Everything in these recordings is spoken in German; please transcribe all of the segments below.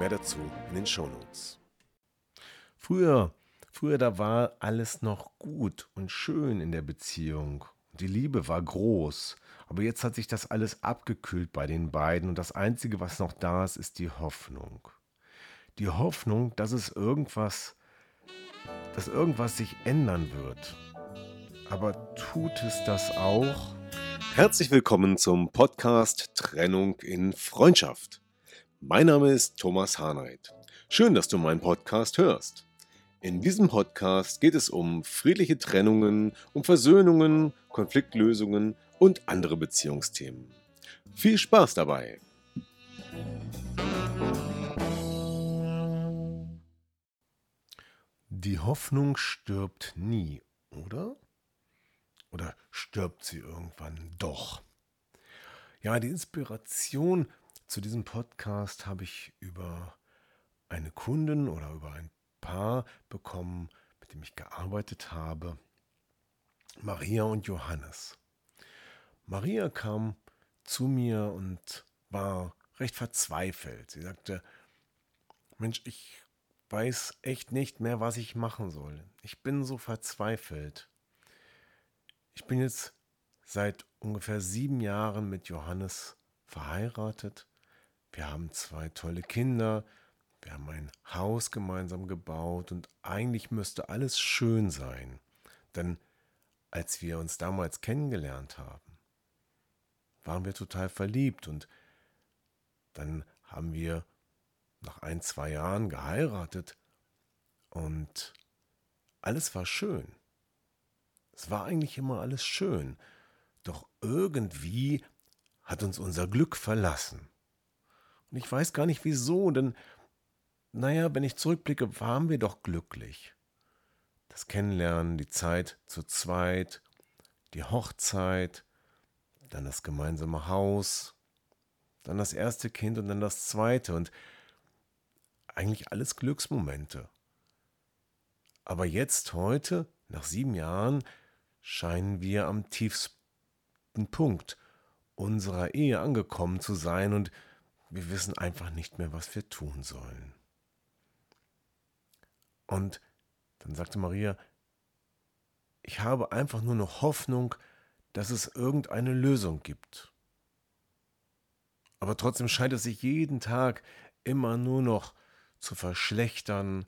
Mehr dazu in den Shownotes. Früher, früher, da war alles noch gut und schön in der Beziehung. Die Liebe war groß. Aber jetzt hat sich das alles abgekühlt bei den beiden und das Einzige, was noch da ist, ist die Hoffnung. Die Hoffnung, dass es irgendwas, dass irgendwas sich ändern wird. Aber tut es das auch? Herzlich willkommen zum Podcast Trennung in Freundschaft. Mein Name ist Thomas Harnight. Schön, dass du meinen Podcast hörst. In diesem Podcast geht es um friedliche Trennungen, um Versöhnungen, Konfliktlösungen und andere Beziehungsthemen. Viel Spaß dabei! Die Hoffnung stirbt nie, oder? Oder stirbt sie irgendwann doch? Ja, die Inspiration zu diesem Podcast habe ich über eine Kundin oder über ein Paar bekommen, mit dem ich gearbeitet habe. Maria und Johannes. Maria kam zu mir und war recht verzweifelt. Sie sagte, Mensch, ich weiß echt nicht mehr, was ich machen soll. Ich bin so verzweifelt. Ich bin jetzt seit ungefähr sieben Jahren mit Johannes verheiratet. Wir haben zwei tolle Kinder. Wir haben ein Haus gemeinsam gebaut und eigentlich müsste alles schön sein. Denn als wir uns damals kennengelernt haben, waren wir total verliebt und dann haben wir nach ein, zwei Jahren geheiratet und alles war schön. Es war eigentlich immer alles schön, doch irgendwie hat uns unser Glück verlassen. Und ich weiß gar nicht wieso, denn, naja, wenn ich zurückblicke, waren wir doch glücklich. Das Kennenlernen, die Zeit zu zweit, die Hochzeit, dann das gemeinsame Haus, dann das erste Kind und dann das zweite und eigentlich alles Glücksmomente. Aber jetzt, heute, nach sieben Jahren, scheinen wir am tiefsten Punkt unserer Ehe angekommen zu sein und wir wissen einfach nicht mehr, was wir tun sollen. Und dann sagte Maria, ich habe einfach nur noch Hoffnung, dass es irgendeine Lösung gibt. Aber trotzdem scheint es sich jeden Tag immer nur noch zu verschlechtern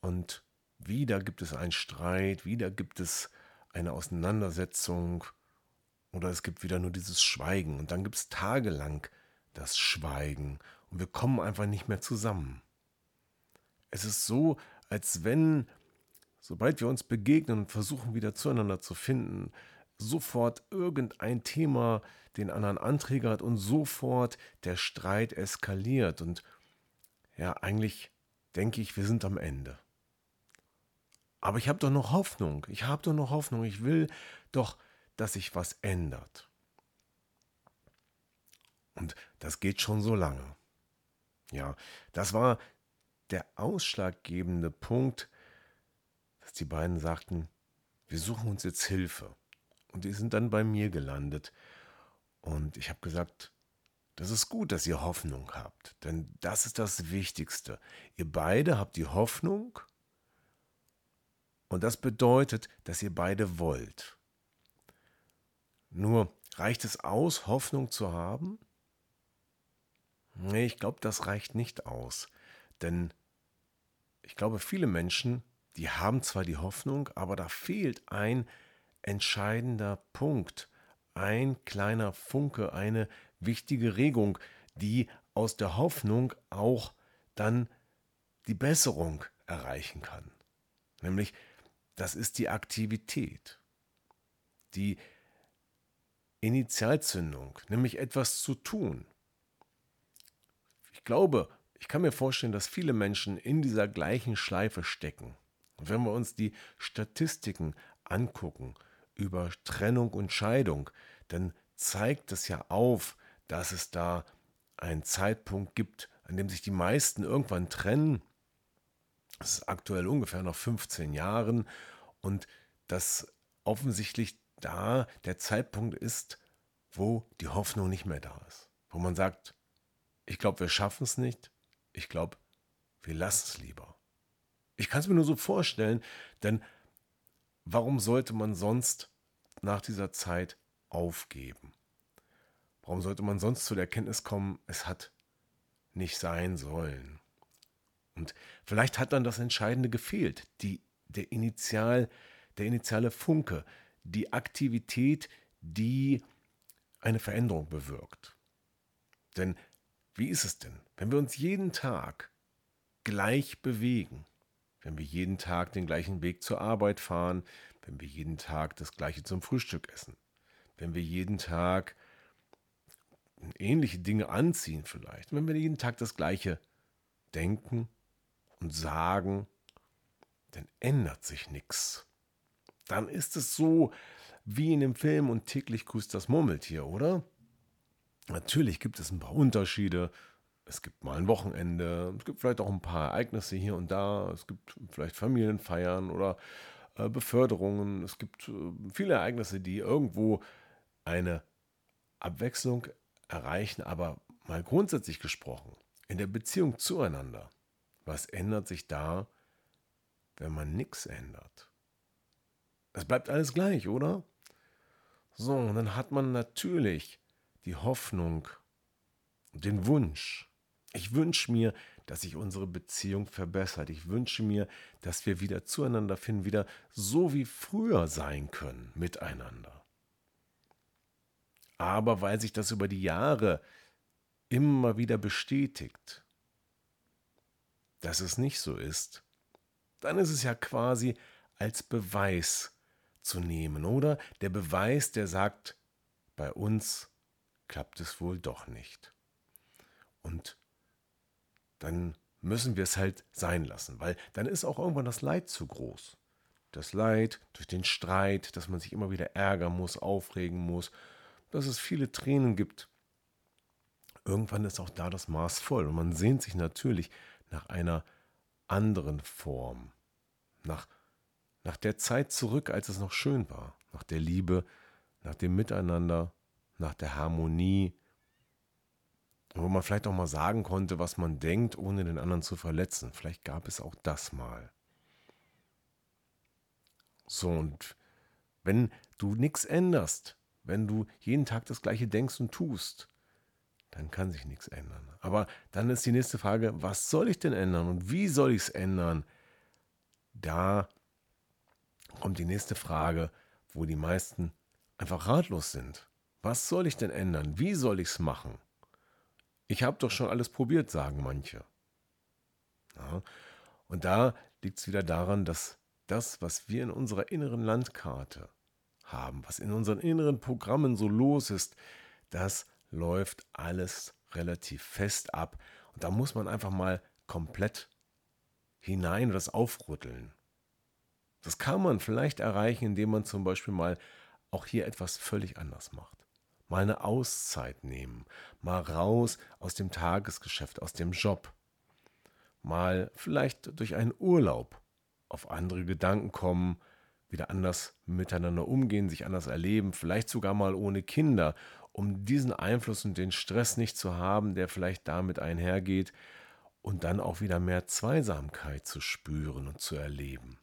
und wieder gibt es einen Streit, wieder gibt es eine Auseinandersetzung oder es gibt wieder nur dieses Schweigen und dann gibt es tagelang das Schweigen und wir kommen einfach nicht mehr zusammen. Es ist so, als wenn, sobald wir uns begegnen und versuchen wieder zueinander zu finden, sofort irgendein Thema den anderen anträgert und sofort der Streit eskaliert. Und ja, eigentlich denke ich, wir sind am Ende. Aber ich habe doch noch Hoffnung. Ich habe doch noch Hoffnung. Ich will doch, dass sich was ändert. Und das geht schon so lange. Ja, das war der ausschlaggebende Punkt, dass die beiden sagten, wir suchen uns jetzt Hilfe. Und die sind dann bei mir gelandet. Und ich habe gesagt, das ist gut, dass ihr Hoffnung habt, denn das ist das Wichtigste. Ihr beide habt die Hoffnung und das bedeutet, dass ihr beide wollt. Nur reicht es aus, Hoffnung zu haben? Nee, ich glaube, das reicht nicht aus. Denn ich glaube, viele Menschen, die haben zwar die Hoffnung, aber da fehlt ein entscheidender Punkt, ein kleiner Funke, eine wichtige Regung, die aus der Hoffnung auch dann die Besserung erreichen kann. Nämlich, das ist die Aktivität, die Initialzündung, nämlich etwas zu tun. Ich glaube, ich kann mir vorstellen, dass viele Menschen in dieser gleichen Schleife stecken. Und wenn wir uns die Statistiken angucken über Trennung und Scheidung, dann zeigt es ja auf, dass es da einen Zeitpunkt gibt, an dem sich die meisten irgendwann trennen. Das ist aktuell ungefähr noch 15 Jahren und dass offensichtlich da der Zeitpunkt ist, wo die Hoffnung nicht mehr da ist. Wo man sagt, ich glaube, wir schaffen es nicht. Ich glaube, wir lassen es lieber. Ich kann es mir nur so vorstellen, denn warum sollte man sonst nach dieser Zeit aufgeben? Warum sollte man sonst zu der Erkenntnis kommen, es hat nicht sein sollen? Und vielleicht hat dann das Entscheidende gefehlt, die, der, Initial, der initiale Funke, die Aktivität, die eine Veränderung bewirkt. Denn wie ist es denn, wenn wir uns jeden Tag gleich bewegen, wenn wir jeden Tag den gleichen Weg zur Arbeit fahren, wenn wir jeden Tag das gleiche zum Frühstück essen, wenn wir jeden Tag ähnliche Dinge anziehen vielleicht, wenn wir jeden Tag das gleiche denken und sagen, dann ändert sich nichts. Dann ist es so wie in dem Film und täglich grüßt das Murmeltier, oder? Natürlich gibt es ein paar Unterschiede. Es gibt mal ein Wochenende, es gibt vielleicht auch ein paar Ereignisse hier und da, es gibt vielleicht Familienfeiern oder äh, Beförderungen, es gibt äh, viele Ereignisse, die irgendwo eine Abwechslung erreichen, aber mal grundsätzlich gesprochen, in der Beziehung zueinander, was ändert sich da, wenn man nichts ändert? Es bleibt alles gleich, oder? So, und dann hat man natürlich die Hoffnung, den Wunsch. Ich wünsche mir, dass sich unsere Beziehung verbessert. Ich wünsche mir, dass wir wieder zueinander finden, wieder so wie früher sein können miteinander. Aber weil sich das über die Jahre immer wieder bestätigt, dass es nicht so ist, dann ist es ja quasi als Beweis zu nehmen, oder? Der Beweis, der sagt, bei uns klappt es wohl doch nicht. Und dann müssen wir es halt sein lassen, weil dann ist auch irgendwann das Leid zu groß. Das Leid durch den Streit, dass man sich immer wieder ärgern muss, aufregen muss, dass es viele Tränen gibt. Irgendwann ist auch da das Maß voll und man sehnt sich natürlich nach einer anderen Form, nach nach der Zeit zurück, als es noch schön war, nach der Liebe, nach dem Miteinander, nach der Harmonie, wo man vielleicht auch mal sagen konnte, was man denkt, ohne den anderen zu verletzen. Vielleicht gab es auch das mal. So, und wenn du nichts änderst, wenn du jeden Tag das gleiche denkst und tust, dann kann sich nichts ändern. Aber dann ist die nächste Frage, was soll ich denn ändern und wie soll ich es ändern? Da kommt die nächste Frage, wo die meisten einfach ratlos sind. Was soll ich denn ändern? Wie soll ich es machen? Ich habe doch schon alles probiert, sagen manche. Ja, und da liegt es wieder daran, dass das, was wir in unserer inneren Landkarte haben, was in unseren inneren Programmen so los ist, das läuft alles relativ fest ab. Und da muss man einfach mal komplett hinein das aufrütteln. Das kann man vielleicht erreichen, indem man zum Beispiel mal auch hier etwas völlig anders macht. Mal eine Auszeit nehmen, mal raus aus dem Tagesgeschäft, aus dem Job. Mal vielleicht durch einen Urlaub auf andere Gedanken kommen, wieder anders miteinander umgehen, sich anders erleben, vielleicht sogar mal ohne Kinder, um diesen Einfluss und den Stress nicht zu haben, der vielleicht damit einhergeht, und dann auch wieder mehr Zweisamkeit zu spüren und zu erleben.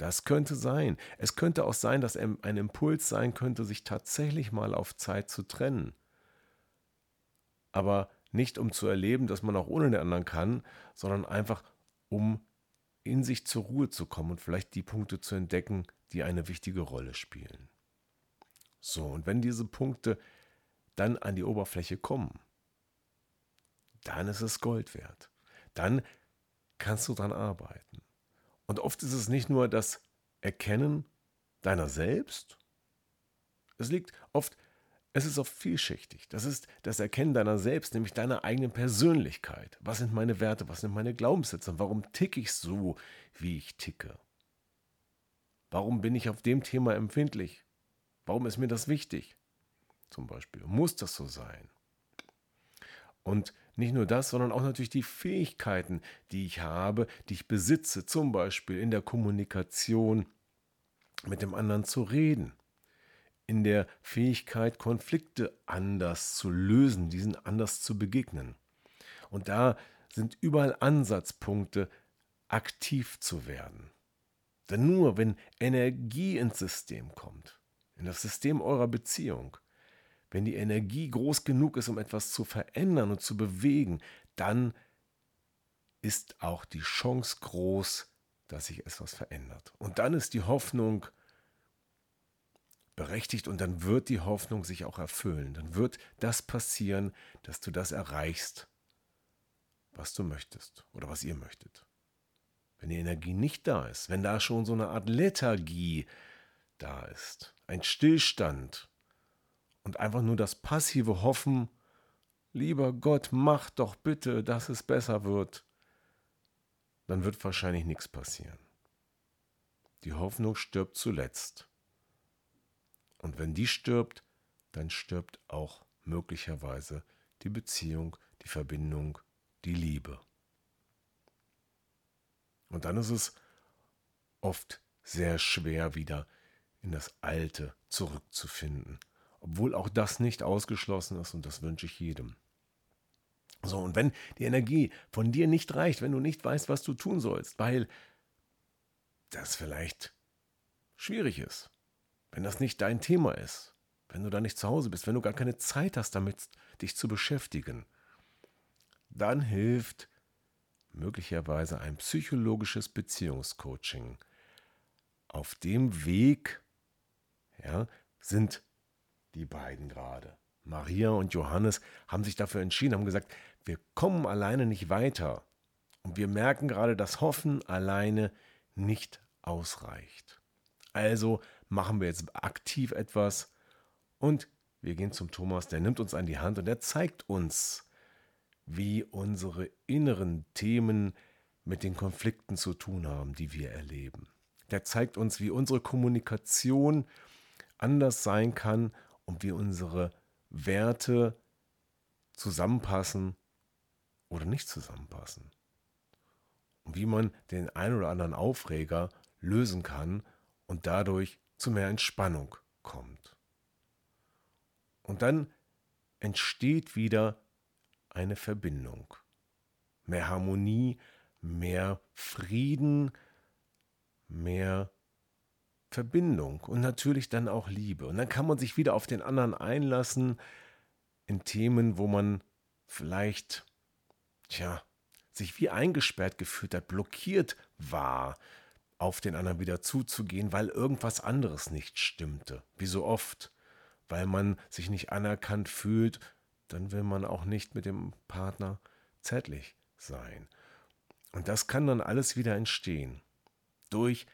Das könnte sein. Es könnte auch sein, dass ein Impuls sein könnte, sich tatsächlich mal auf Zeit zu trennen. Aber nicht um zu erleben, dass man auch ohne den anderen kann, sondern einfach um in sich zur Ruhe zu kommen und vielleicht die Punkte zu entdecken, die eine wichtige Rolle spielen. So, und wenn diese Punkte dann an die Oberfläche kommen, dann ist es Gold wert. Dann kannst du daran arbeiten. Und oft ist es nicht nur das Erkennen deiner selbst, es liegt oft Es ist oft vielschichtig. Das ist das Erkennen deiner selbst, nämlich deiner eigenen Persönlichkeit. Was sind meine Werte, was sind meine Glaubenssätze? Warum ticke ich so, wie ich ticke? Warum bin ich auf dem Thema empfindlich? Warum ist mir das wichtig? Zum Beispiel. Muss das so sein? Und nicht nur das, sondern auch natürlich die Fähigkeiten, die ich habe, die ich besitze, zum Beispiel in der Kommunikation mit dem anderen zu reden, in der Fähigkeit, Konflikte anders zu lösen, diesen anders zu begegnen. Und da sind überall Ansatzpunkte, aktiv zu werden. Denn nur wenn Energie ins System kommt, in das System eurer Beziehung, wenn die Energie groß genug ist, um etwas zu verändern und zu bewegen, dann ist auch die Chance groß, dass sich etwas verändert. Und dann ist die Hoffnung berechtigt und dann wird die Hoffnung sich auch erfüllen. Dann wird das passieren, dass du das erreichst, was du möchtest oder was ihr möchtet. Wenn die Energie nicht da ist, wenn da schon so eine Art Lethargie da ist, ein Stillstand und einfach nur das passive Hoffen, lieber Gott, mach doch bitte, dass es besser wird, dann wird wahrscheinlich nichts passieren. Die Hoffnung stirbt zuletzt. Und wenn die stirbt, dann stirbt auch möglicherweise die Beziehung, die Verbindung, die Liebe. Und dann ist es oft sehr schwer wieder in das Alte zurückzufinden, obwohl auch das nicht ausgeschlossen ist und das wünsche ich jedem. So, und wenn die Energie von dir nicht reicht, wenn du nicht weißt, was du tun sollst, weil das vielleicht schwierig ist, wenn das nicht dein Thema ist, wenn du da nicht zu Hause bist, wenn du gar keine Zeit hast, damit dich zu beschäftigen, dann hilft möglicherweise ein psychologisches Beziehungscoaching. Auf dem Weg ja, sind die beiden gerade. Maria und Johannes haben sich dafür entschieden, haben gesagt, wir kommen alleine nicht weiter. Und wir merken gerade, dass Hoffen alleine nicht ausreicht. Also machen wir jetzt aktiv etwas und wir gehen zum Thomas, der nimmt uns an die Hand und er zeigt uns, wie unsere inneren Themen mit den Konflikten zu tun haben, die wir erleben. Der zeigt uns, wie unsere Kommunikation anders sein kann und wie unsere Werte zusammenpassen oder nicht zusammenpassen. Und wie man den ein oder anderen Aufreger lösen kann und dadurch zu mehr Entspannung kommt. Und dann entsteht wieder eine Verbindung. Mehr Harmonie, mehr Frieden, mehr Verbindung und natürlich dann auch Liebe. Und dann kann man sich wieder auf den anderen einlassen in Themen, wo man vielleicht, tja, sich wie eingesperrt gefühlt hat, blockiert war, auf den anderen wieder zuzugehen, weil irgendwas anderes nicht stimmte, wie so oft, weil man sich nicht anerkannt fühlt, dann will man auch nicht mit dem Partner zärtlich sein. Und das kann dann alles wieder entstehen durch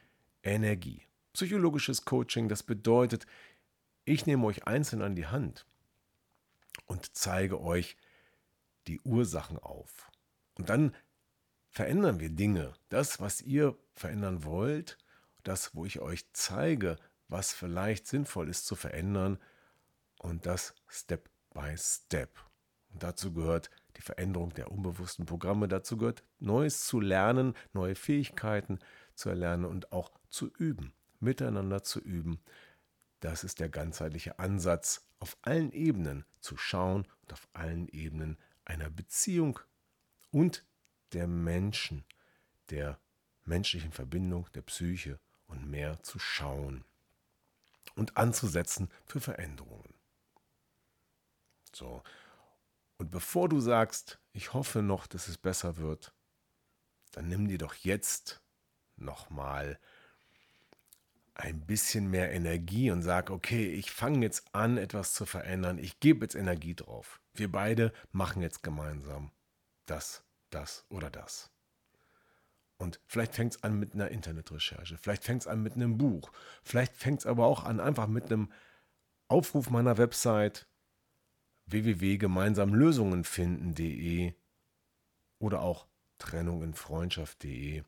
Energie. Psychologisches Coaching, das bedeutet, ich nehme euch einzeln an die Hand und zeige euch die Ursachen auf. Und dann verändern wir Dinge. Das, was ihr verändern wollt, das, wo ich euch zeige, was vielleicht sinnvoll ist zu verändern und das Step by Step. Und dazu gehört die Veränderung der unbewussten Programme, dazu gehört Neues zu lernen, neue Fähigkeiten zu erlernen und auch zu üben, miteinander zu üben. Das ist der ganzheitliche Ansatz, auf allen Ebenen zu schauen und auf allen Ebenen einer Beziehung und der Menschen, der menschlichen Verbindung, der Psyche und mehr zu schauen und anzusetzen für Veränderungen. So. Und bevor du sagst, ich hoffe noch, dass es besser wird, dann nimm dir doch jetzt nochmal ein bisschen mehr Energie und sag, okay, ich fange jetzt an, etwas zu verändern. Ich gebe jetzt Energie drauf. Wir beide machen jetzt gemeinsam das das oder das. Und vielleicht fängt es an mit einer Internetrecherche, vielleicht fängt es an mit einem Buch, vielleicht fängt es aber auch an einfach mit einem Aufruf meiner Website www.gemeinsamlösungenfinden.de oder auch trennunginfreundschaft.de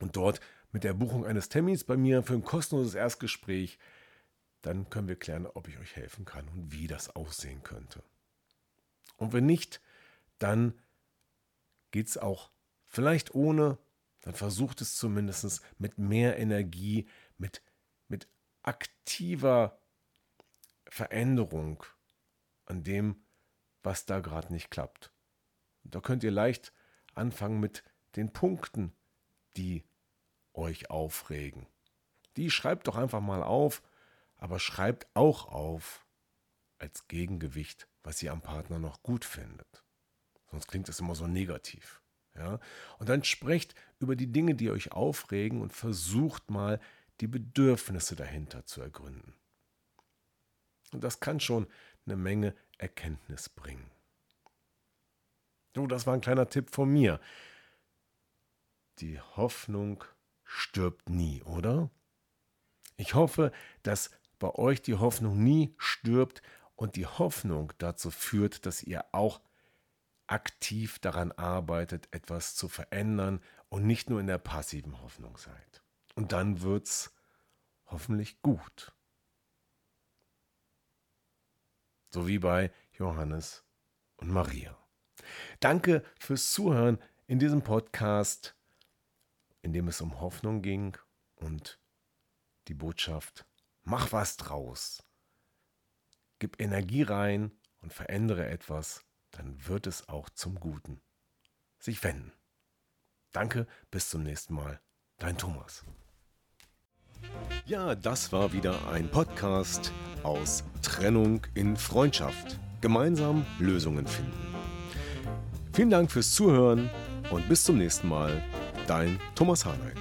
und dort mit der Buchung eines Termins bei mir für ein kostenloses Erstgespräch, dann können wir klären, ob ich euch helfen kann und wie das aussehen könnte. Und wenn nicht, dann geht es auch vielleicht ohne, dann versucht es zumindest mit mehr Energie, mit, mit aktiver Veränderung an dem, was da gerade nicht klappt. Und da könnt ihr leicht anfangen mit den Punkten, die euch aufregen. Die schreibt doch einfach mal auf, aber schreibt auch auf als Gegengewicht, was ihr am Partner noch gut findet. Sonst klingt es immer so negativ. Ja? Und dann sprecht über die Dinge, die euch aufregen und versucht mal, die Bedürfnisse dahinter zu ergründen. Und das kann schon eine Menge Erkenntnis bringen. So, das war ein kleiner Tipp von mir. Die Hoffnung stirbt nie, oder? Ich hoffe, dass bei euch die Hoffnung nie stirbt und die Hoffnung dazu führt, dass ihr auch aktiv daran arbeitet, etwas zu verändern und nicht nur in der passiven Hoffnung seid. Und dann wird's hoffentlich gut. So wie bei Johannes und Maria. Danke fürs Zuhören in diesem Podcast in dem es um Hoffnung ging und die Botschaft, mach was draus. Gib Energie rein und verändere etwas, dann wird es auch zum Guten sich wenden. Danke, bis zum nächsten Mal. Dein Thomas. Ja, das war wieder ein Podcast aus Trennung in Freundschaft. Gemeinsam Lösungen finden. Vielen Dank fürs Zuhören und bis zum nächsten Mal. Dein Thomas Harnight.